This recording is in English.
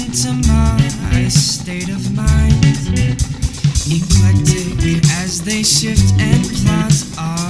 into my state of mind. Eclectic as they shift and plot